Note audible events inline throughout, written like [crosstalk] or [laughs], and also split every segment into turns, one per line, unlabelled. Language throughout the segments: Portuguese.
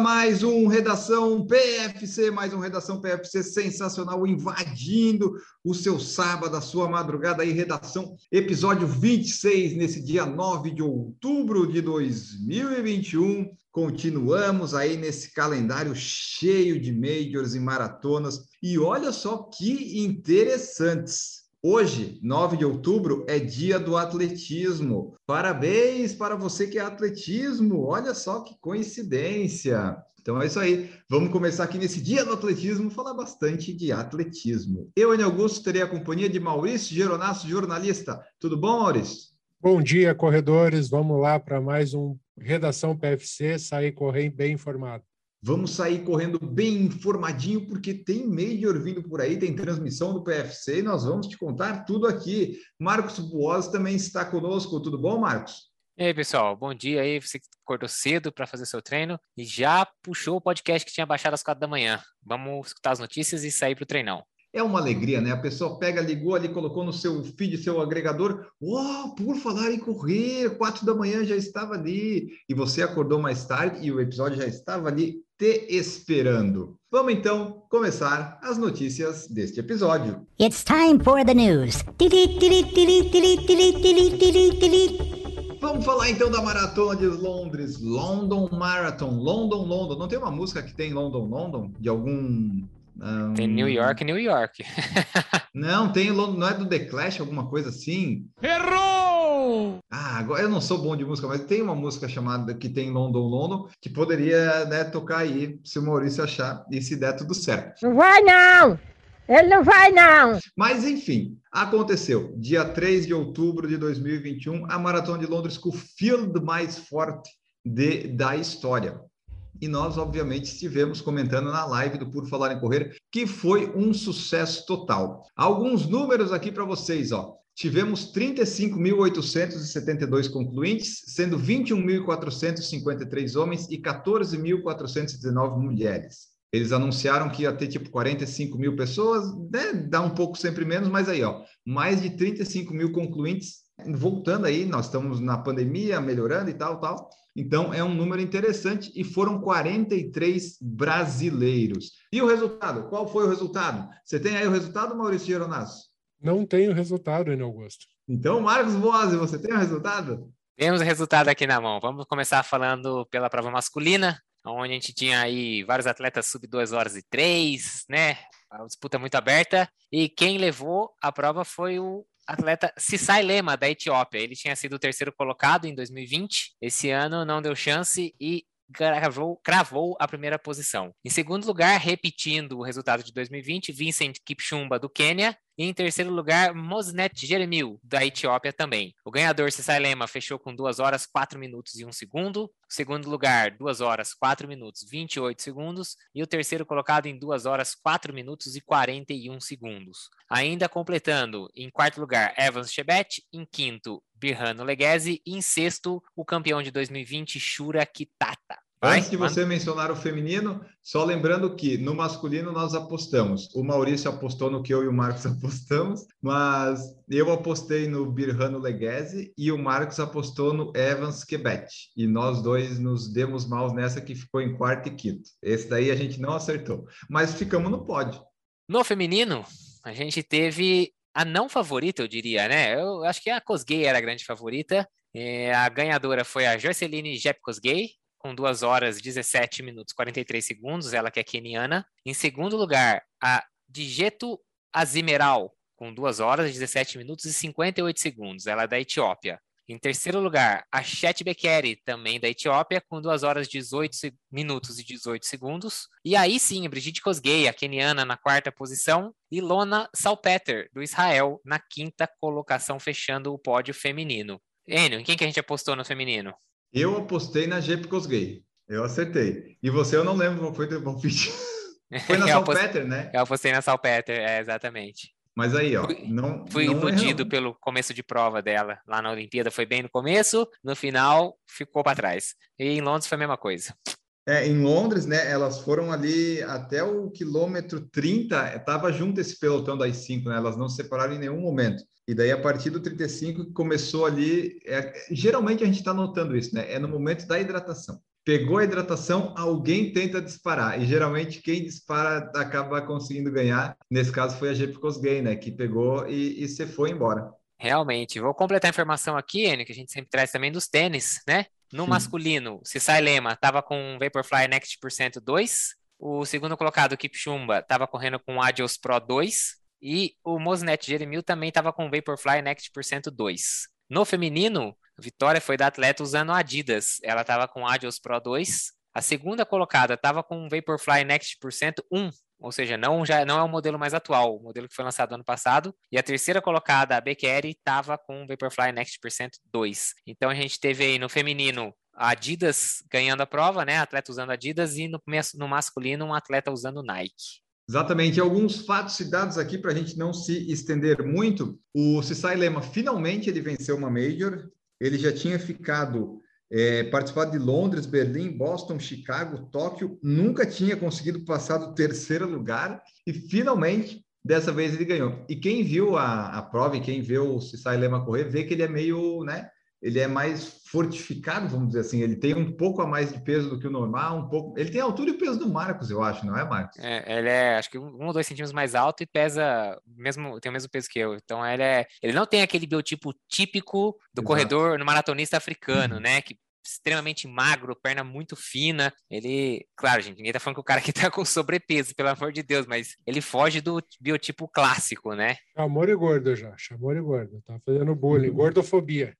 Mais um Redação PFC, mais um Redação PFC sensacional, invadindo o seu sábado, a sua madrugada aí, Redação, episódio 26, nesse dia 9 de outubro de 2021. Continuamos aí nesse calendário cheio de majors e maratonas. E olha só que interessantes. Hoje, 9 de outubro, é dia do atletismo. Parabéns para você que é atletismo. Olha só que coincidência. Então é isso aí. Vamos começar aqui nesse dia do atletismo, falar bastante de atletismo. Eu, Enio Augusto, terei a companhia de Maurício Geronasso, jornalista. Tudo bom, Maurício?
Bom dia, corredores. Vamos lá para mais um Redação PFC, sair correndo bem informado.
Vamos sair correndo bem informadinho, porque tem Major vindo por aí, tem transmissão do PFC e nós vamos te contar tudo aqui. Marcos Buoz também está conosco. Tudo bom, Marcos?
E aí, pessoal, bom dia aí. Você acordou cedo para fazer seu treino e já puxou o podcast que tinha baixado às quatro da manhã. Vamos escutar as notícias e sair para o treinão.
É uma alegria, né? A pessoa pega, ligou ali, colocou no seu feed, seu agregador. Uau, por falar em correr, quatro da manhã já estava ali. E você acordou mais tarde e o episódio já estava ali te esperando. Vamos então começar as notícias deste episódio.
It's time for the news.
Vamos falar então da maratona de Londres, London Marathon, London, London. Não tem uma música que tem London, London de algum
um... Tem New York, New York.
não, tem não é do The Clash, alguma coisa assim?
Errou!
Ah, agora eu não sou bom de música, mas tem uma música chamada que tem London, London, que poderia né, tocar aí, se o Maurício achar e se der tudo certo.
Não vai não! Ele não vai não!
Mas enfim, aconteceu. Dia 3 de outubro de 2021, a Maratona de Londres com o field mais forte de, da história e nós, obviamente, estivemos comentando na live do Por Falar em Correr, que foi um sucesso total. Alguns números aqui para vocês, ó. Tivemos 35.872 concluintes, sendo 21.453 homens e 14.419 mulheres. Eles anunciaram que ia ter tipo 45 mil pessoas, né? dá um pouco sempre menos, mas aí, ó, mais de 35 mil concluintes. Voltando aí, nós estamos na pandemia, melhorando e tal, tal. Então, é um número interessante e foram 43 brasileiros. E o resultado? Qual foi o resultado? Você tem aí o resultado, Maurício Geronasso?
Não tenho o resultado, Enio Augusto.
Então, Marcos Boazzi, você tem o resultado?
Temos o resultado aqui na mão. Vamos começar falando pela prova masculina, onde a gente tinha aí vários atletas sub 2 horas e 3, né? A disputa muito aberta. E quem levou a prova foi o atleta Sisai Lema, da Etiópia. Ele tinha sido o terceiro colocado em 2020. Esse ano não deu chance e cravou, cravou a primeira posição. Em segundo lugar, repetindo o resultado de 2020, Vincent Kipchumba, do Quênia. E em terceiro lugar, Mosnet Jeremil, da Etiópia também. O ganhador, Cissai Lema, fechou com 2 horas 4 minutos e 1 segundo. O segundo lugar, 2 horas 4 minutos e 28 segundos. E o terceiro colocado em 2 horas 4 minutos e 41 segundos. Ainda completando, em quarto lugar, Evans Chebet. Em quinto, Birrano Leghese. E em sexto, o campeão de 2020, Shura Kitata.
Vai, Antes de mano. você mencionar o feminino, só lembrando que no masculino nós apostamos. O Maurício apostou no que eu e o Marcos [laughs] apostamos, mas eu apostei no Birrano Leghese e o Marcos apostou no Evans Quebec. E nós dois nos demos mal nessa que ficou em quarto e quinto. Esse daí a gente não acertou, mas ficamos no pódio.
No feminino, a gente teve a não favorita, eu diria, né? Eu acho que a Cosgay era a grande favorita. É, a ganhadora foi a Joyceline Jep Cosgay, com 2 horas 17 minutos 43 segundos, ela que é keniana. Em segundo lugar, a Digeto Azimeral, com 2 horas 17 minutos e 58 segundos, ela é da Etiópia. Em terceiro lugar, a Chet Bekeri, também da Etiópia, com 2 horas 18 minutos e 18 segundos. E aí sim, Brigitte Kosgei, a keniana, na quarta posição. E Lona Salpeter, do Israel, na quinta colocação, fechando o pódio feminino. Enio, em quem que a gente apostou no feminino?
Eu apostei na Jeep Cosgay. Eu acertei. E você, eu não lembro qual foi o teu palpite. [laughs] Foi na Salpeter, né?
Eu apostei na Salpeter, é, exatamente.
Mas aí, ó,
Fui-
não.
Fui
não
iludido
erramos.
pelo começo de prova dela. Lá na Olimpíada foi bem no começo, no final ficou para trás. E em Londres foi a mesma coisa.
É, em Londres, né? Elas foram ali até o quilômetro 30, estava junto esse pelotão das cinco, né? Elas não se separaram em nenhum momento. E daí, a partir do 35, que começou ali. é, geralmente a gente está notando isso, né? É no momento da hidratação. Pegou a hidratação, alguém tenta disparar. E geralmente quem dispara acaba conseguindo ganhar. Nesse caso foi a Jeep Cosgay, né? Que pegou e, e se foi embora.
Realmente. Vou completar a informação aqui, Enio, que a gente sempre traz também dos tênis, né? No
Sim.
masculino, Cissai Lema estava com Vaporfly Next Percent 2. O segundo colocado, Kipchumba, estava correndo com Adios Pro 2. E o Mosnet Jeremil também estava com Vaporfly Next Percent 2. No feminino, a vitória foi da atleta usando Adidas. Ela estava com Adios Pro 2. A segunda colocada estava com Vaporfly Next Percent 1. Ou seja, não, já, não é o modelo mais atual, o modelo que foi lançado ano passado. E a terceira colocada, a Beccari, estava com o Vaporfly Next Percent 2. Então a gente teve aí no feminino a Adidas ganhando a prova, né? Atleta usando Adidas, e no, no masculino, um atleta usando Nike.
Exatamente. Alguns fatos e dados aqui para a gente não se estender muito. O Cissai Lema, finalmente, ele venceu uma Major. Ele já tinha ficado é, participado de Londres, Berlim, Boston, Chicago, Tóquio. Nunca tinha conseguido passar do terceiro lugar. E, finalmente, dessa vez ele ganhou. E quem viu a, a prova e quem vê o Cissai Lema correr, vê que ele é meio, né? Ele é mais fortificado, vamos dizer assim. Ele tem um pouco a mais de peso do que o normal, um pouco. Ele tem a altura e o peso do Marcos, eu acho, não é, Marcos?
É, ele é, acho que um ou dois centímetros mais alto e pesa mesmo, tem o mesmo peso que eu. Então ele é, ele não tem aquele biotipo típico do
Exato.
corredor no maratonista africano, né? Que extremamente magro, perna muito fina. Ele, claro, gente, ninguém tá falando que o cara aqui [laughs] tá com sobrepeso, pelo amor de Deus, mas ele foge do biotipo clássico, né?
Chamou de gordo já, chamou de gordo. Tá fazendo bullying, gordofobia.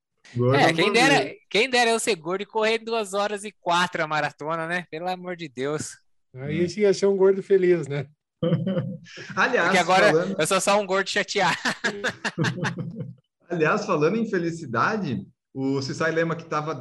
É, quem dera, quem dera eu ser gordo e correr duas horas e quatro a maratona, né? Pelo amor de Deus.
Aí esse ia ser um gordo feliz, né? [laughs]
Aliás,
Porque agora
falando,
eu sou só um gordo chateado. [laughs]
aliás, falando em felicidade, o Cissai Lema, que estava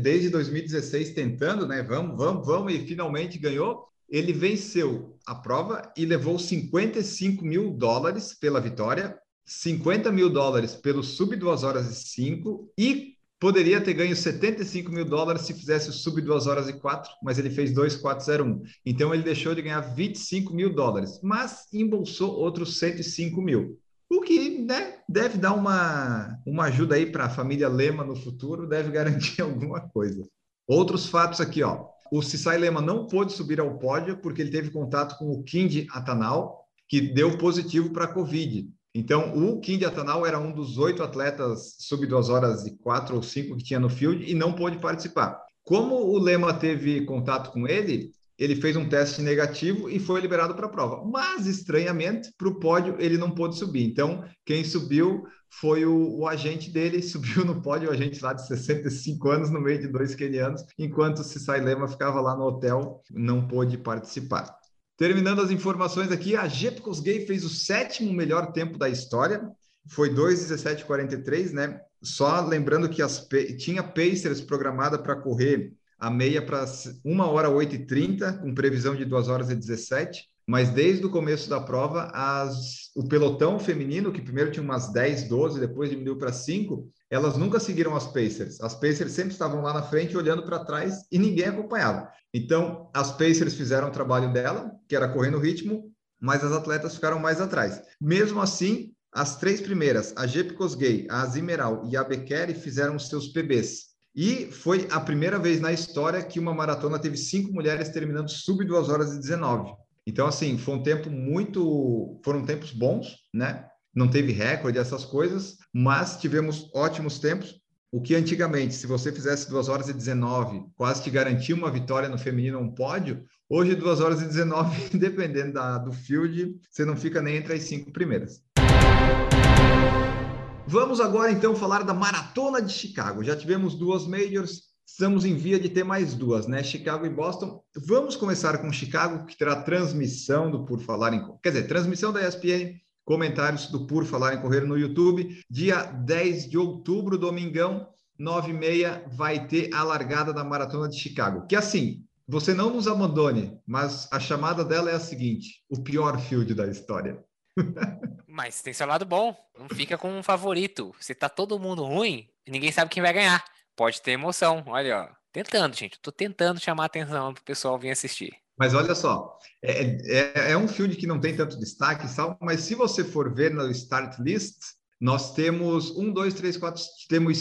desde 2016 tentando, né? Vamos, vamos, vamos, e finalmente ganhou. Ele venceu a prova e levou 55 mil dólares pela vitória, 50 mil dólares pelo sub 2 horas e 5 e poderia ter ganho 75 mil dólares se fizesse o sub 2 horas e 4, mas ele fez 2,401. Então ele deixou de ganhar 25 mil dólares, mas embolsou outros 105 mil. O que né, deve dar uma, uma ajuda aí para a família Lema no futuro, deve garantir [laughs] alguma coisa. Outros fatos aqui, ó. O Cissai Lema não pôde subir ao pódio porque ele teve contato com o Kind Atanal, que deu positivo para a Covid. Então, o Kind Atanal era um dos oito atletas sub 2 horas e 4 ou 5 que tinha no field e não pôde participar. Como o Lema teve contato com ele, ele fez um teste negativo e foi liberado para a prova. Mas, estranhamente, para o pódio ele não pôde subir. Então, quem subiu foi o, o, agente dele, [laughs] subiu no pódio, o agente lá de 65 anos, no meio de dois quenianos, enquanto o Cissai Lema ficava lá no hotel, não pôde participar. Terminando as informações aqui, a Jepkos Gay fez o sétimo melhor tempo da história, foi 2,1743, né? Só lembrando que as, tinha Pacers programada para correr a meia para 1 hora 8 e 30, com previsão de 2 horas e 17, mas desde o começo da prova, as, o pelotão feminino, que primeiro tinha umas 10, 12, depois diminuiu para 5, elas nunca seguiram as Pacers. As Pacers sempre estavam lá na frente, olhando para trás, e ninguém acompanhava. Então, as Pacers fizeram o trabalho dela, que era correr no ritmo, mas as atletas ficaram mais atrás. Mesmo assim, as três primeiras, a Jep Kosgei, a Zimeral e a Beccari, fizeram os seus PBs. E foi a primeira vez na história que uma maratona teve cinco mulheres terminando sub 2 horas e 19. Então, assim, foi um tempo muito. Foram tempos bons, né? Não teve recorde, essas coisas, mas tivemos ótimos tempos. O que antigamente, se você fizesse 2 horas e 19, quase te garantia uma vitória no feminino um pódio, hoje 2 horas e 19, [laughs] dependendo da, do field, você não fica nem entre as cinco primeiras. Vamos agora então falar da Maratona de Chicago. Já tivemos duas majors, estamos em via de ter mais duas, né? Chicago e Boston. Vamos começar com Chicago, que terá transmissão do Por Falar em Quer dizer, transmissão da ESPN, comentários do Por Falar em Correr no YouTube. Dia 10 de outubro, domingão, 9 e meia, vai ter a largada da Maratona de Chicago. Que assim, você não nos abandone, mas a chamada dela é a seguinte: o pior field da história. [laughs]
Mas tem seu lado bom. Não fica com um favorito. Se tá todo mundo ruim, ninguém sabe quem vai ganhar. Pode ter emoção. Olha, ó. Tentando, gente. Tô tentando chamar a atenção pro pessoal vir assistir.
Mas olha só, é, é, é um filme que não tem tanto destaque, mas se você for ver no Start List, nós temos um, dois, três, quatro, temos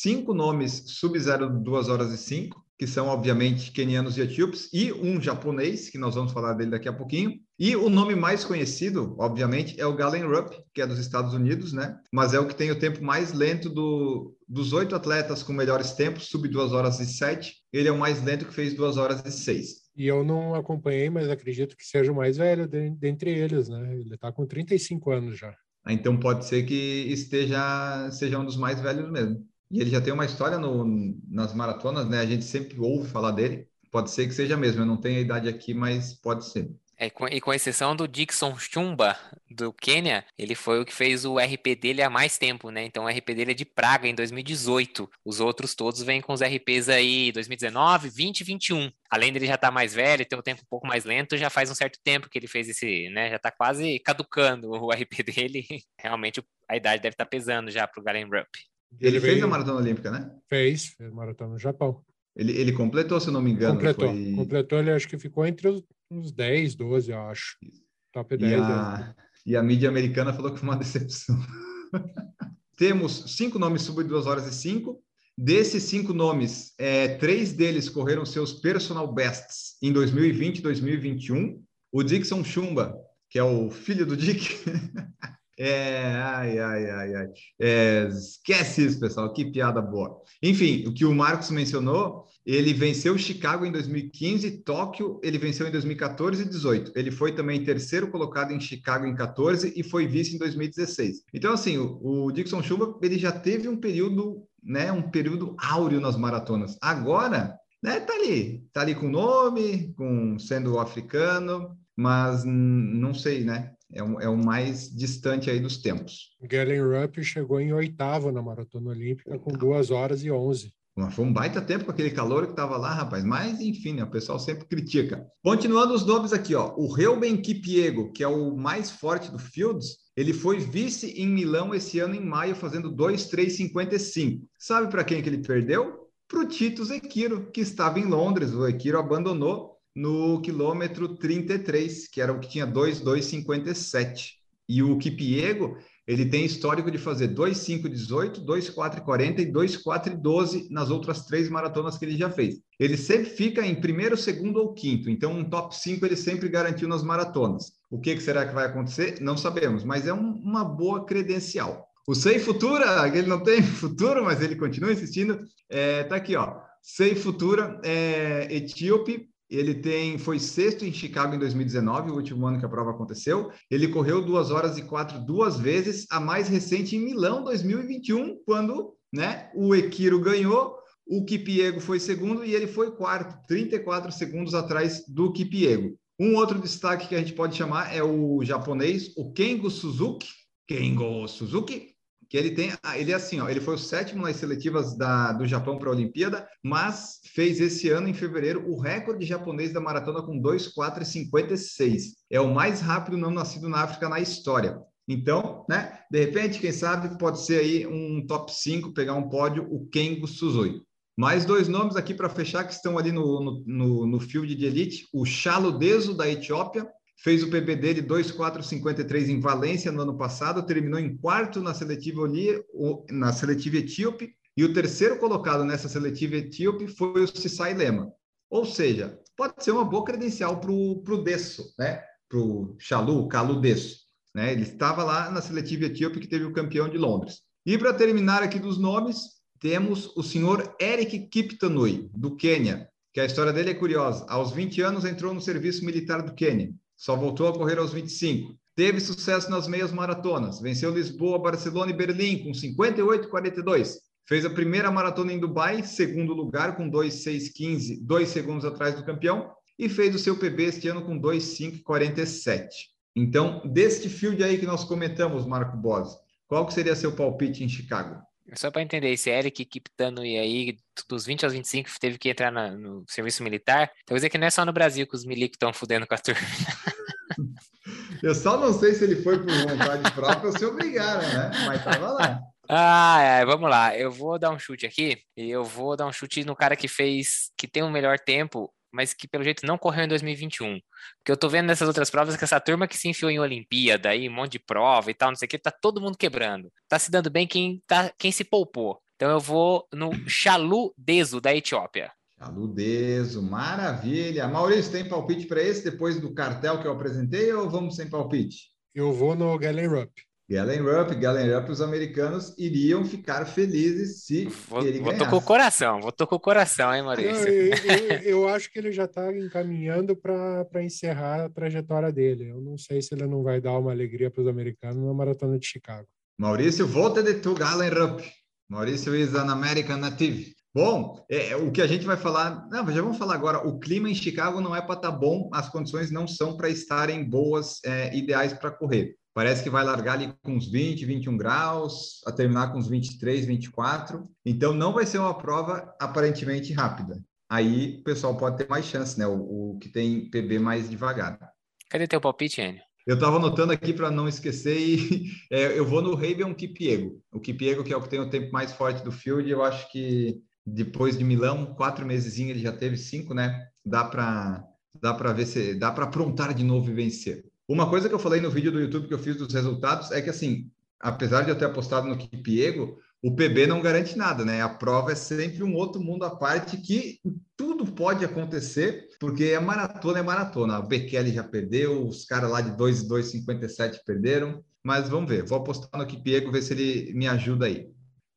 cinco nomes sub-zero, duas horas e cinco, que são, obviamente, kenianos e etíopes, e um japonês, que nós vamos falar dele daqui a pouquinho. E o nome mais conhecido, obviamente, é o Galen Rupp, que é dos Estados Unidos, né? Mas é o que tem o tempo mais lento do, dos oito atletas com melhores tempos, sub duas horas e sete. Ele é o mais lento que fez duas horas e seis.
E eu não acompanhei, mas acredito que seja o mais velho de, dentre eles, né? Ele está com 35 anos já.
Ah, então pode ser que esteja seja um dos mais velhos mesmo. E ele já tem uma história no, nas maratonas, né? A gente sempre ouve falar dele. Pode ser que seja mesmo. Eu não tenho a idade aqui, mas pode ser.
É, com, e com exceção do Dixon Chumba, do Quênia, ele foi o que fez o RP dele há mais tempo, né? Então o RP dele é de Praga em 2018. Os outros todos vêm com os RPs aí 2019, 20 e 21. Além dele já estar tá mais velho, ter um tempo um pouco mais lento, já faz um certo tempo que ele fez esse, né? Já está quase caducando o [laughs] RP dele. Realmente a idade deve estar tá pesando já para o Galen Rupp.
Ele, ele fez veio... a maratona olímpica, né?
Fez, fez maratona no Japão.
Ele, ele completou, se não me engano.
Completou, foi... completou, ele acho que ficou entre os, uns 10, 12, eu acho. Top 10.
E a, né? e a mídia americana falou que foi uma [laughs] decepção. Temos cinco nomes sub 2 horas e 5. Desses cinco nomes, é, três deles correram seus personal bests em 2020 e 2021. O Dixon Chumba, que é o filho do Dick, [laughs] É, ai, ai, ai, ai. É, esquece isso, pessoal, que piada boa. Enfim, o que o Marcos mencionou, ele venceu Chicago em 2015, Tóquio ele venceu em 2014 e 18. Ele foi também terceiro colocado em Chicago em 14 e foi vice em 2016. Então, assim, o, o Dixon Chuba, ele já teve um período, né, um período áureo nas maratonas. Agora, né, tá ali, tá ali com nome, com sendo africano, mas não sei, né? É, o, é o mais distante aí dos tempos.
Galen Rupp chegou em oitavo na Maratona Olímpica com duas horas e onze.
Mas foi um baita tempo com aquele calor que estava lá, rapaz. Mas, enfim, né, o pessoal sempre critica. Continuando os nomes aqui, ó. O Reuben Kipiego, que é o mais forte do Fields, ele foi vice em Milão esse ano, em maio, fazendo 2,355. Sabe para quem que ele perdeu? Para o Tito Zequiro, que estava em Londres. O Zequiro abandonou no quilômetro 33, que era o que tinha 2,257. E o Kipiego, ele tem histórico de fazer 2,518, 2,440 e 2,412 nas outras três maratonas que ele já fez. Ele sempre fica em primeiro, segundo ou quinto, então um top 5 ele sempre garantiu nas maratonas. O que, que será que vai acontecer? Não sabemos, mas é um, uma boa credencial. O Sei Futura, ele não tem [laughs] futuro, mas ele continua insistindo. É, tá aqui, ó. Sei Futura, é, etíope, ele tem foi sexto em Chicago em 2019, o último ano que a prova aconteceu. Ele correu duas horas e quatro duas vezes, a mais recente em Milão 2021, quando né, o Equiro ganhou, o Kipiego foi segundo e ele foi quarto, 34 segundos atrás do Kipiego. Um outro destaque que a gente pode chamar é o japonês, o Kengo Suzuki. Kengo Suzuki, que ele tem, ah, ele é assim, ó, ele foi o sétimo nas seletivas da, do Japão para a Olimpíada, mas fez esse ano, em fevereiro, o recorde japonês da maratona com 2,456. É o mais rápido não nascido na África na história. Então, né, de repente, quem sabe, pode ser aí um top 5, pegar um pódio, o Kengo Suzui. Mais dois nomes aqui para fechar que estão ali no, no, no, no field de elite, o Chalo Deso, da Etiópia, fez o PB dele 2,453 em Valência no ano passado, terminou em quarto na seletiva, na seletiva etíope, e o terceiro colocado nessa seletiva etíope foi o Sissai Lema. Ou seja, pode ser uma boa credencial para o Desso, né? para o Chalu, Calu Desso. Né? Ele estava lá na seletiva etíope que teve o campeão de Londres. E para terminar aqui dos nomes, temos o senhor Eric Kiptanui, do Quênia, que a história dele é curiosa. Aos 20 anos entrou no serviço militar do Quênia só voltou a correr aos 25. Teve sucesso nas meias maratonas, venceu Lisboa, Barcelona e Berlim com 58 e 42. Fez a primeira maratona em Dubai, segundo lugar com 2,615, dois segundos atrás do campeão, e fez o seu PB este ano com 2,547. Então, deste field aí que nós comentamos, Marco Bosi, qual que seria seu palpite em Chicago?
Só para entender, esse Eric Kiptano e aí, dos 20 aos 25, teve que entrar na, no serviço militar. Então, dizer que não é só no Brasil que os milicos estão fudendo com a turma. [laughs]
Eu só não sei se ele foi por vontade própria ou se obrigaram, né? Mas tava lá.
Ah, é, vamos lá. Eu vou dar um chute aqui e eu vou dar um chute no cara que fez, que tem um melhor tempo, mas que pelo jeito não correu em 2021. Porque eu tô vendo nessas outras provas que essa turma que se enfiou em Olimpíada, aí um monte de prova e tal, não sei o que, tá todo mundo quebrando. Tá se dando bem quem, tá, quem se poupou. Então eu vou no Chalu Deso, da Etiópia.
Aludeso, maravilha. Maurício, tem palpite para esse depois do cartel que eu apresentei ou vamos sem palpite?
Eu vou no Galen Rupp.
Galen Rupp, Galen Rupp, os americanos iriam ficar felizes se
Vou,
ele
vou
ganhasse.
com o coração, vou com o coração, hein,
Eu,
Maurício?
eu- [laughs] eu acho que ele já está encaminhando para encerrar a trajetória dele. Eu não sei se ele não vai dar uma alegria para os americanos na maratona de Chicago.
Maurício, volta de tu, Galen Rupp. Maurício is an American native. Bom, é, é, o que a gente vai falar, não, já vamos falar agora. O clima em Chicago não é para estar bom, as condições não são para estarem boas, é, ideais para correr. Parece que vai largar ali com uns 20, 21 graus, a terminar com uns 23, 24. Então não vai ser uma prova aparentemente rápida. Aí o pessoal pode ter mais chance, né? O, o que tem PB mais devagar.
Cadê teu palpite, Enio?
Eu estava anotando aqui para não esquecer e [laughs] é, eu vou no Raven Kipiego. O Kipiego, que é o que tem o tempo mais forte do field, eu acho que depois de Milão, quatro meses ele já teve cinco, né? Dá para dá para ver se dá para aprontar de novo e vencer. Uma coisa que eu falei no vídeo do YouTube que eu fiz dos resultados é que assim, apesar de eu ter apostado no Kipiego, o PB não garante nada, né? A prova é sempre um outro mundo à parte que tudo pode acontecer, porque a maratona é maratona. O Bekele já perdeu, os caras lá de 2 e 2,57 perderam, mas vamos ver. Vou apostar no Kipiego, ver se ele me ajuda aí.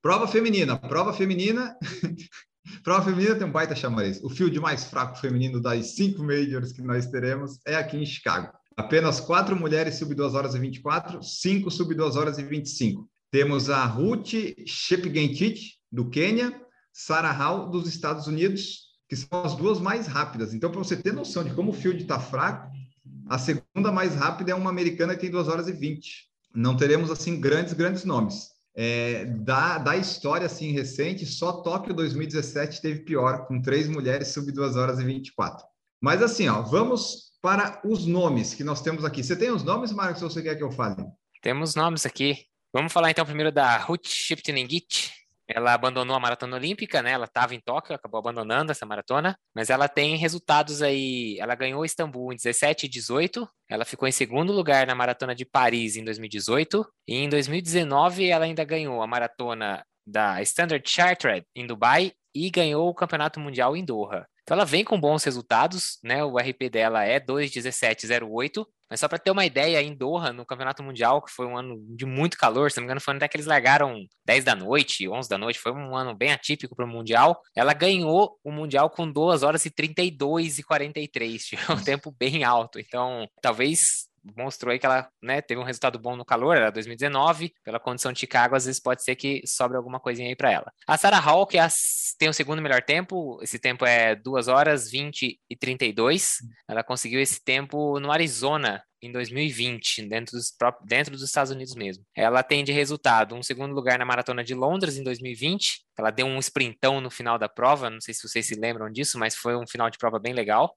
Prova feminina. Prova feminina. [laughs] Prova feminina tem um baita chamariz. O field mais fraco feminino das cinco majors que nós teremos é aqui em Chicago. Apenas quatro mulheres sub 2 horas e 24, cinco sub 2 horas e 25. Temos a Ruth Shepgentich, do Quênia, Sarah Hall, dos Estados Unidos, que são as duas mais rápidas. Então, para você ter noção de como o field está fraco, a segunda mais rápida é uma americana que tem 2 horas e 20. Não teremos, assim, grandes, grandes nomes. É, da, da história, assim, recente, só Tóquio 2017 teve pior, com três mulheres sub 2 horas e 24. Mas, assim, ó, vamos para os nomes que nós temos aqui. Você tem os nomes, Marcos, ou você quer que eu fale?
Temos nomes aqui. Vamos falar então primeiro da Ruth Shiptenengit. Ela abandonou a maratona olímpica, né? Ela estava em Tóquio, acabou abandonando essa maratona, mas ela tem resultados aí. Ela ganhou Istambul em 17 e 18, ela ficou em segundo lugar na maratona de Paris em 2018, e em 2019 ela ainda ganhou a maratona da Standard Chartered em Dubai e ganhou o Campeonato Mundial em Doha. Então ela vem com bons resultados, né? O RP dela é 2,1708. Mas só para ter uma ideia, em Doha, no Campeonato Mundial, que foi um ano de muito calor, se não me engano, foi um até que eles largaram 10 da noite, 11 da noite, foi um ano bem atípico para o Mundial. Ela ganhou o Mundial com 2 horas e 32 e 43, [laughs] tinha um tempo bem alto. Então, talvez mostrou aí que ela né, teve um resultado bom no calor, era 2019, pela condição de Chicago, às vezes pode ser que sobre alguma coisinha aí para ela. A Sarah Hall, que é a, tem o segundo melhor tempo, esse tempo é 2 horas 20 e 32, ela conseguiu esse tempo no Arizona, em 2020, dentro dos, próprios, dentro dos Estados Unidos mesmo. Ela tem de resultado um segundo lugar na Maratona de Londres em 2020, ela deu um sprintão no final da prova, não sei se vocês se lembram disso, mas foi um final de prova bem legal.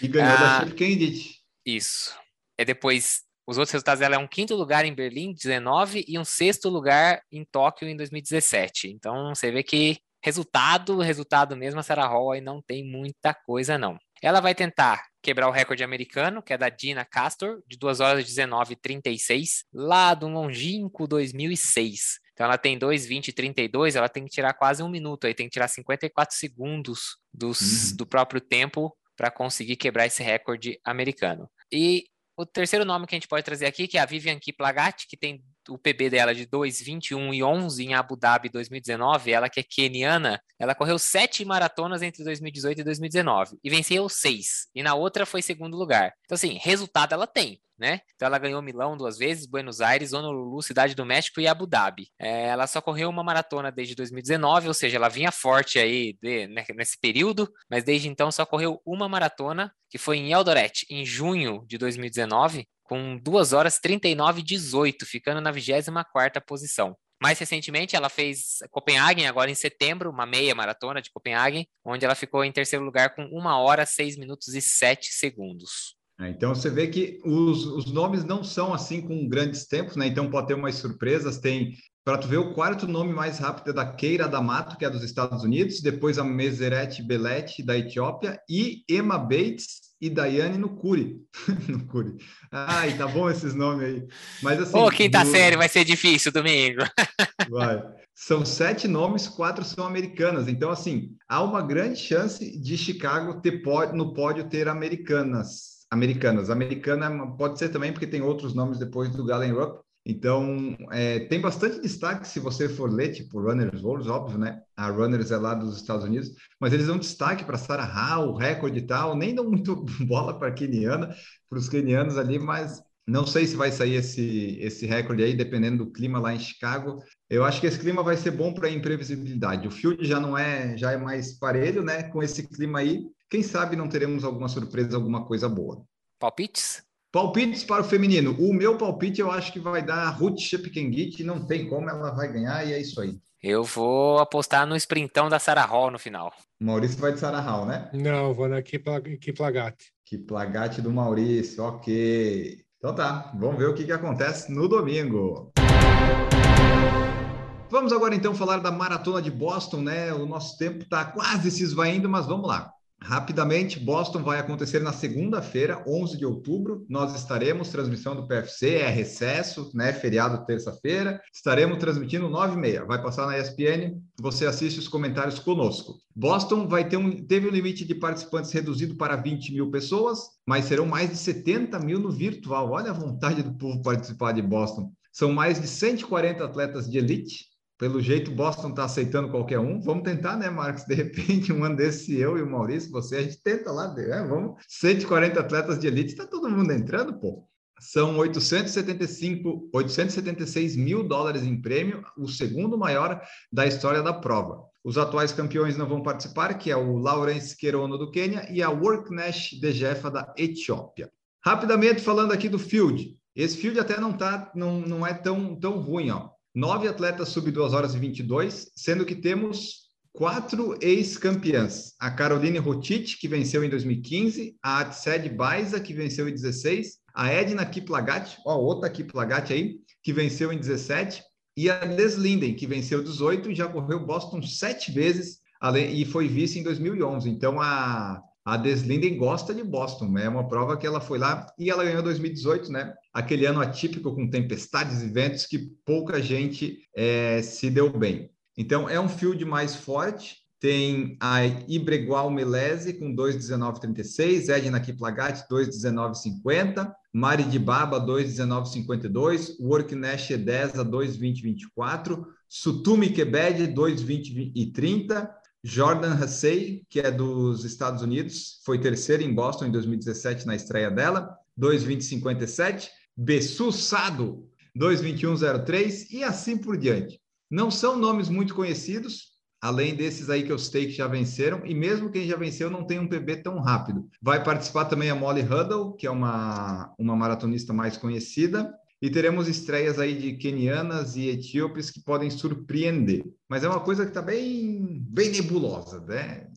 E ganhou ah, da Candid.
Isso. E depois, os outros resultados dela é um quinto lugar em Berlim, 19, e um sexto lugar em Tóquio em 2017. Então, você vê que resultado, resultado mesmo, a Sarah Hall aí não tem muita coisa, não. Ela vai tentar quebrar o recorde americano, que é da Dina Castor, de 2 horas 19 e 36, lá do longínquo 2006. Então ela tem 2,20 e 32, ela tem que tirar quase um minuto, aí tem que tirar 54 segundos dos, uhum. do próprio tempo para conseguir quebrar esse recorde americano. E o terceiro nome que a gente pode trazer aqui, que é a Vivian Kiplagat, que tem o PB dela de 2, 21 e 11 em Abu Dhabi 2019, ela que é keniana, ela correu sete maratonas entre 2018 e 2019 e venceu seis. E na outra foi segundo lugar. Então, assim, resultado ela tem. Né? Então ela ganhou Milão duas vezes, Buenos Aires, Honolulu, Cidade do México e Abu Dhabi. É, ela só correu uma maratona desde 2019, ou seja, ela vinha forte aí de, né, nesse período, mas desde então só correu uma maratona, que foi em Eldoret, em junho de 2019, com 2 horas 39 e 18, ficando na 24ª posição. Mais recentemente, ela fez Copenhagen, agora em setembro, uma meia maratona de Copenhagen, onde ela ficou em terceiro lugar com 1 hora, 6 minutos e 7 segundos.
É, Então você vê que os, os nomes não são assim com grandes tempos, né? Então pode ter umas surpresas. Tem para tu ver o quarto nome mais rápido é da Keira D'Amato, que é dos Estados Unidos, depois a Meseret Belete da Etiópia e Emma Bates e Daiane Nukuri. [laughs] Nukuri. Ai, tá bom esses nomes aí. Mas assim,
Ô, quinta
do-
série vai ser difícil domingo. [laughs]
Vai. São sete nomes, quatro são americanas. Então, assim, há uma grande chance de Chicago ter pódio, no pódio ter americanas. Americanas. Americana pode ser também, porque tem outros nomes depois do Galen Rupp. Então, é, tem bastante destaque se você for ler, tipo Runners World, óbvio, né? A Runners é lá dos Estados Unidos, mas eles dão destaque para Sarah Hall, recorde e tal, nem dão muito [laughs] bola para keniana, para os kenianos ali, mas não sei se vai sair esse, esse recorde aí, dependendo do clima lá em Chicago. Eu acho que esse clima vai ser bom para imprevisibilidade. O field já não é, já é mais parelho, né? Com esse clima aí, quem sabe não teremos alguma surpresa, alguma coisa boa.
Palpites?
Palpites para o feminino. O meu palpite eu acho que vai dar a Ruth Shepkengit, não tem como, ela vai ganhar e é isso aí.
Eu vou apostar no sprintão da Sarah Hall no final.
O Maurício vai de Sarah Hall, né?
Não, vou na Kipla- Kiplagat.
Que plagate do Maurício, ok. Então tá, vamos ver o que, que acontece no domingo. Vamos agora então falar da maratona de Boston, né? O nosso tempo está quase se esvaindo, mas vamos lá. Rapidamente, Boston vai acontecer na segunda-feira, 11 de outubro. Nós estaremos transmissão do PFC, é recesso, né? Feriado terça-feira. Estaremos transmitindo 9h30. Vai passar na ESPN. Você assiste os comentários conosco. Boston vai ter um, teve um limite de participantes reduzido para 20 mil pessoas, mas serão mais de 70 mil no virtual. Olha a vontade do povo participar de Boston. São mais de 140 atletas de elite. Pelo jeito, Boston está aceitando qualquer um. Vamos tentar, né, Marcos? De repente, um ano desse, eu e o Maurício, você, a gente tenta lá, né? Vamos. 140 atletas de elite, está todo mundo entrando, pô. São 875, 876 mil dólares em prêmio, o segundo maior da história da prova. Os atuais campeões não vão participar, que é o Lawrence Querono do Quênia e a Worknesh Dejefa da Etiópia. Rapidamente falando aqui do field. Esse field até não tá, não, não é tão, tão ruim, ó. Nove atletas sub 2 horas e 22, sendo que temos quatro ex-campeãs. A Caroline Rotit, que venceu em 2015, a Atsed Baiza, que venceu em 16, a Edna Kiplagat, ó, outra Kiplagat aí, que venceu em 17, e a Deslinden, que venceu 18 e já correu Boston sete vezes, além, e foi vice em 2011. Então, a, a Deslinden gosta de Boston, é uma prova que ela foi lá e ela ganhou 2018, né? Aquele ano atípico com tempestades e ventos que pouca gente é, se deu bem. Então é um field mais forte. Tem a Ibregual Melese com 2,19,36, Edna Kiplagat 2,19,50, Mari de Baba 2,19,52, Worknesh Edesa 2,20,24, Sutumi Kebed 2,20 e 30, Jordan Hussey, que é dos Estados Unidos, foi terceira em Boston em 2017 na estreia dela, 2,20,57, Bessu Sado 2,21,03 e assim por diante. Não são nomes muito conhecidos, além desses aí que eu citei que já venceram, e mesmo quem já venceu não tem um PB tão rápido. Vai participar também a Molly Huddle, que é uma, uma maratonista mais conhecida, e teremos estreias aí de quenianas e etíopes que podem surpreender. Mas é uma coisa que está bem, bem nebulosa, né?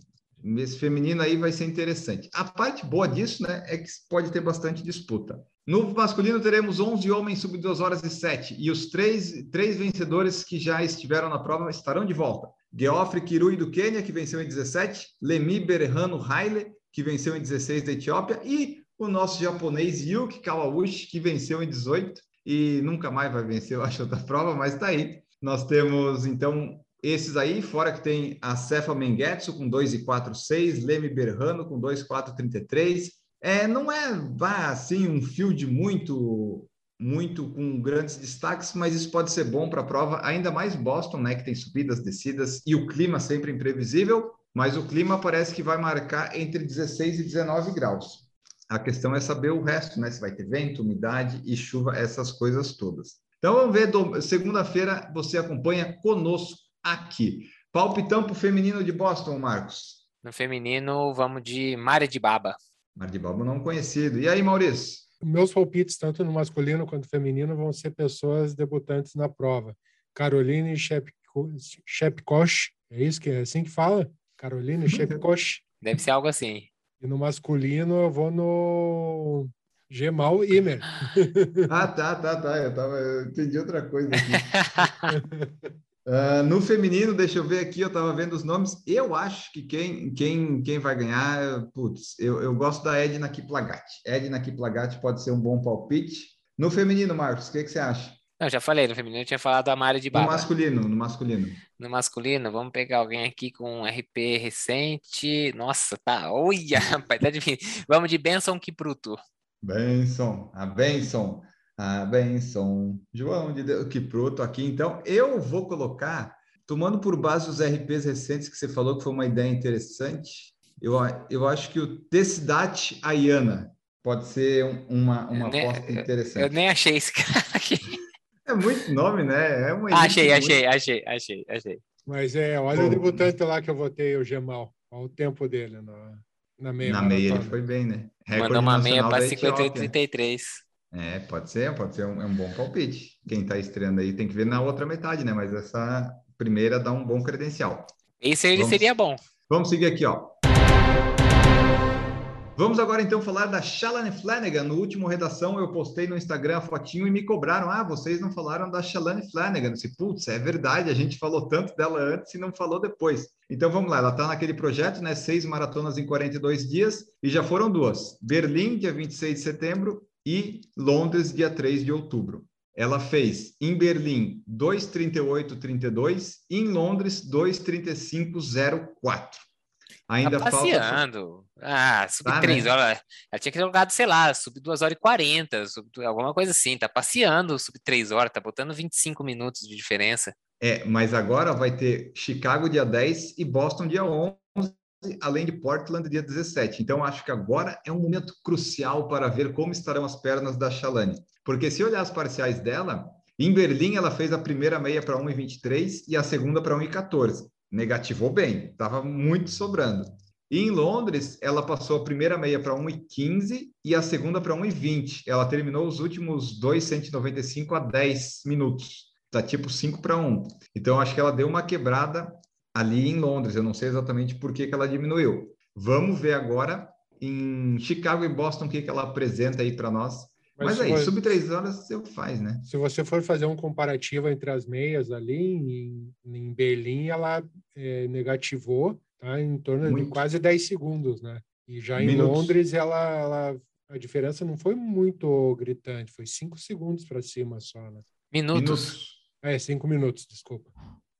Esse feminino aí vai ser interessante. A parte boa disso, né, é que pode ter bastante disputa. No masculino teremos 11 homens sub 2 horas e 7, e os três, três vencedores que já estiveram na prova estarão de volta. Geoffrey Kirui do Quênia, que venceu em 17, Lemi Berhano Haile, que venceu em 16 da Etiópia, e o nosso japonês Yuki Kawauchi, que venceu em 18 e nunca mais vai vencer, eu acho, outra [laughs] prova, mas tá aí. Nós temos, então, esses aí, fora que tem a Cefa Mengetsu com 2,46, Leme Berrano com 2,433. É, não é vá, assim um field muito muito com grandes destaques, mas isso pode ser bom para a prova, ainda mais Boston, né, que tem subidas, descidas e o clima sempre imprevisível, mas o clima parece que vai marcar entre 16 e 19 graus. A questão é saber o resto, né, se vai ter vento, umidade e chuva, essas coisas todas. Então vamos ver, segunda-feira você acompanha conosco aqui. Palpitão para o feminino de Boston, Marcos.
No feminino, vamos de Mari de Baba.
Mari de Baba não conhecido. E aí, Maurício?
Meus palpites, tanto no masculino quanto no feminino, vão ser pessoas debutantes na prova. Caroline Shepkosh, é isso que é assim que fala? Caroline [laughs] Shepkosh.
Deve ser algo assim.
E no masculino eu vou no Gemal Imer. [laughs]
Ah, tá, tá, tá. Eu, tava, eu entendi outra coisa aqui. Uh, [laughs] no feminino, deixa eu ver aqui, eu estava vendo os nomes. Eu acho que quem, quem, quem vai ganhar, putz, eu, eu gosto da Edna Kiplagat. Edna Kiplagat pode ser um bom palpite. No feminino, Marcos, o que, que você acha?
Não, já falei, no feminino eu tinha falado da Mari de
No
Baba.
masculino, no masculino.
No masculino, vamos pegar alguém aqui com um RP recente. Nossa, tá. Olha, [laughs] rapaz, tá difícil. Vamos de Benson Kipruto.
Benção, a benção, a benção. João de Deus, que pronto aqui. Então, eu vou colocar, tomando por base os RPs recentes que você falou, que foi uma ideia interessante, eu, eu acho que o Tessidat Ayana pode ser um- uma, uma
Eu nem-
aposta
Eu
interessante.
nem achei esse [laughs] cara aqui.
É muito nome, né? É uma elite
achei,
muito-
achei, achei, achei, achei.
Mas é, olha
Bom.
o debutante lá que eu votei, o Gemal. Olha o tempo dele na, na meia.
Na meia ele foi bem, né? Recorde
Mandou uma meia
nacional
para
da Etiópia.
58,33.
É, pode ser, pode ser um, é um bom palpite. Quem está estreando aí tem que ver na outra metade, né? Mas essa primeira dá um bom credencial.
Esse ele
Vamos.
seria bom.
Vamos seguir aqui, ó. Vamos agora então falar da Shalane Flanagan. No último redação eu postei no Instagram a fotinho e me cobraram. Ah, vocês não falaram da Shalane Flanagan. Disse, putz, é verdade, a gente falou tanto dela antes e não falou depois. Então vamos lá, ela está naquele projeto, né? Seis maratonas em 42 dias e já foram duas: Berlim, dia 26 de setembro, e Londres, dia 3 de outubro. Ela fez em Berlim 2,38,32 e em Londres 2,35,04. Ainda
tá
falta.
passeando. Ah, sub
Tá,
3
né?
horas. Ela tinha que ter jogado, sei lá, sub 2 horas e 40, sub, alguma coisa assim. Tá passeando sub 3 horas, tá botando 25 minutos de diferença.
É, mas agora vai ter Chicago dia 10 e Boston dia 11, além de Portland dia 17. Então acho que agora é um momento crucial para ver como estarão as pernas da Shalane. Porque se olhar as parciais dela, em Berlim ela fez a primeira meia para 1,23 e a segunda para 1,14. Negativou bem, estava muito sobrando. E em Londres, ela passou a primeira meia para 1,15 e a segunda para 1,20. Ela terminou os últimos 2,195 a 10 minutos. Tá tipo 5 para 1. Então, acho que ela deu uma quebrada ali em Londres. Eu não sei exatamente por que, que ela diminuiu. Vamos ver agora em Chicago e Boston o que, que ela apresenta aí para nós. Mas,
se
aí,
você-
sub 3 horas você faz, né?
Se você for fazer um comparativo entre as meias ali, em, em Berlim ela é, negativou tá, em torno de
Muito.
quase 10 segundos, né? E já em
Minutos.
Londres ela, ela- a diferença não foi muito gritante, foi 5 segundos para cima só, né?
Minutos.
Minutos.
É, 5 minutos, desculpa.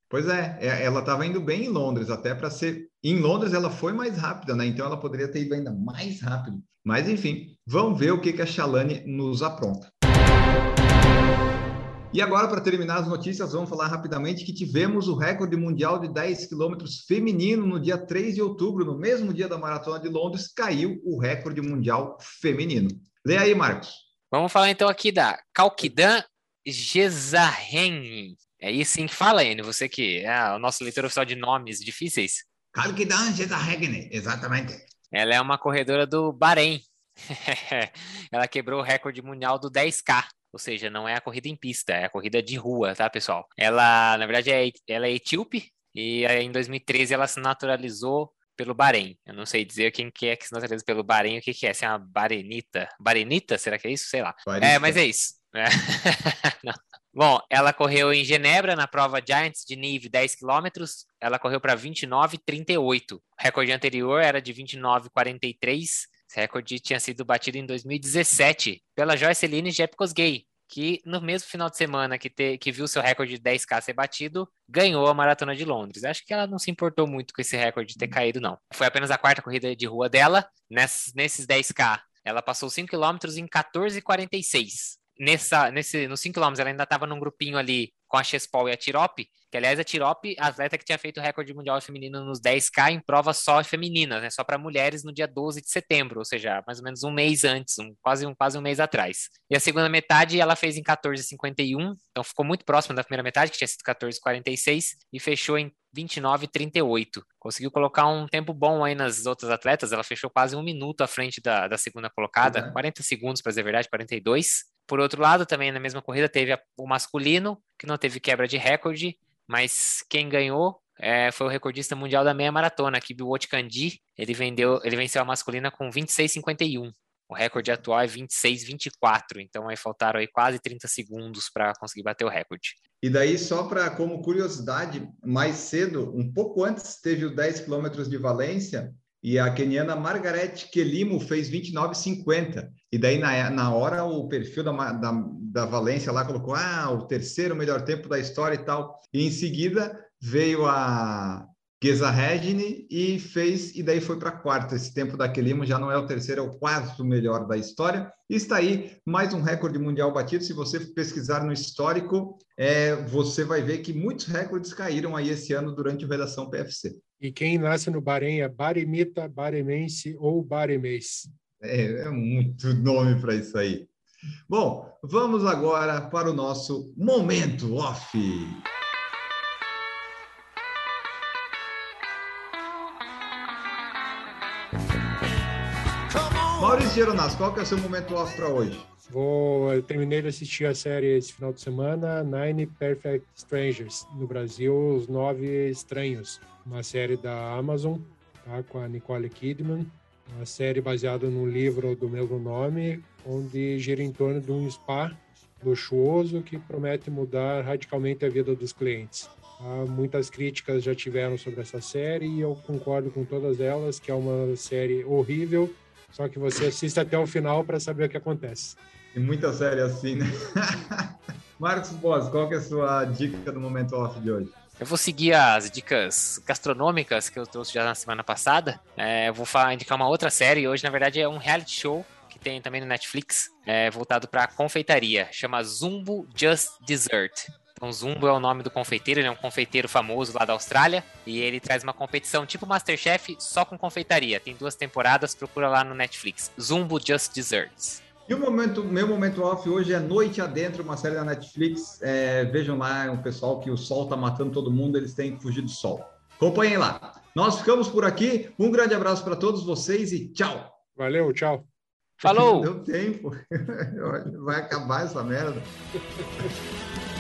Pois é, é, ela estava indo bem em Londres, até para ser. Em Londres ela foi mais rápida, né? Então ela poderia ter ido ainda mais rápido. Mas enfim, vamos ver o que, que a Shalane nos apronta. E agora, para terminar as notícias, vamos falar rapidamente que tivemos o recorde mundial de 10 quilômetros feminino no dia 3 de outubro, no mesmo dia da Maratona de Londres, caiu o recorde mundial feminino. Lê aí, Marcos.
Vamos falar então aqui da Kalkidan Gezaheng. É isso sim que fala, Enio? Você que é o nosso leitor oficial de nomes difíceis.
Kalkidan Gezahegene, exatamente.
Ela é uma corredora do Bahrein. [laughs] Ela quebrou o recorde mundial do 10K. Ou seja, não é a corrida em pista, é a corrida de rua, tá, pessoal? Ela, na verdade, é, ela é etíope e em 2013 ela se naturalizou pelo Bahrein. Eu não sei dizer quem que é que se naturaliza pelo Bahrein, o que que é, se é uma barenita. Barenita, será que é isso? Sei lá. É, mas é isso. É. [laughs] Não. Bom, ela correu em Genebra na prova Giants de Nive 10 km. Ela correu para 29,38. O recorde anterior era de 29,43. Esse recorde tinha sido batido em 2017 pela Joyceline Jepkosgei, que no mesmo final de semana que, te, que viu seu recorde de 10K ser batido, ganhou a Maratona de Londres. Acho que ela não se importou muito com esse recorde ter caído, não. Foi apenas a quarta corrida de rua dela. Ness, nesses 10K, ela passou 5 km em 14,46 nessa, nesse, nos 5 km ela ainda estava num grupinho ali com a Chespol e a Tirop, que aliás a Tirop, a atleta que tinha feito o recorde mundial feminino nos 10K em provas só femininas, né, só para mulheres no dia 12 de setembro, ou seja, mais ou menos um mês antes, um, quase, um, quase um mês atrás. E a segunda metade ela fez em 14,51, então ficou muito próximo da primeira metade, que tinha sido 14,46, e fechou em 29,38. Conseguiu colocar um tempo bom aí nas outras atletas, ela fechou quase um minuto à frente da, da segunda colocada,
Uhum.
40 segundos, para dizer a verdade, 42. Por outro lado, também na mesma corrida teve o masculino, que não teve quebra de recorde, mas quem ganhou é, foi o recordista mundial da meia maratona, Kibiwot Kandi. Ele, vendeu, ele venceu a masculina com 26,51. O recorde atual é 26,24, então aí faltaram aí quase 30 segundos para conseguir bater o recorde.
E daí, só para como curiosidade, mais cedo, um pouco antes, teve o 10 quilômetros de Valência, e a keniana Margaret Kelimo fez 29,50. E daí, na, na hora, o perfil da, da, da Valência lá colocou: ah, o terceiro melhor tempo da história e tal. E em seguida veio a Geza Regini e fez, e daí foi para quarto. Esse tempo da Kelimo já não é o terceiro, é o quarto melhor da história. E está aí mais um recorde mundial batido. Se você pesquisar no histórico, é, você vai ver que muitos recordes caíram aí esse ano durante o Redação PFC.
E quem nasce no Bahrein é Baremita, Baremense ou Baremês.
É, é muito nome para isso aí. Bom, vamos agora para o nosso momento off. Maurício Geronas, qual que é o seu momento off para hoje?
Vou, eu terminei de assistir a série esse final de semana, Nine Perfect Strangers, no Brasil, Os Nove Estranhos uma série da Amazon, tá, com a Nicole Kidman, uma série baseada num livro do mesmo nome, onde gira em torno de um spa luxuoso que promete mudar radicalmente a vida dos clientes. Tá? Muitas críticas já tiveram sobre essa série e eu concordo com todas elas que é uma série horrível, só que você assiste até o final para saber o que acontece.
Tem muita série assim, né? [laughs] Marcos Boas, qual que é a sua dica do momento off de hoje?
Eu vou seguir as dicas gastronômicas que eu trouxe já na semana passada. É, eu vou falar, indicar uma outra série. Hoje, na verdade, é um reality show que tem também no Netflix, é, voltado para confeitaria. Chama Zumbo Just Dessert. Então, Zumbo é o nome do confeiteiro, ele é um confeiteiro famoso lá da Austrália. E ele traz uma competição tipo Masterchef, só com confeitaria. Tem duas temporadas, procura lá no Netflix. Zumbo Just Desserts.
E o momento, meu momento off hoje é Noite Adentro, uma série da Netflix. É, vejam lá, um pessoal que o sol está matando todo mundo, eles têm que fugir do sol. Acompanhem lá. Nós ficamos por aqui. Um grande abraço para todos vocês e tchau.
Valeu, tchau.
Falou!
Não deu tempo. [laughs] Vai acabar essa merda. [laughs]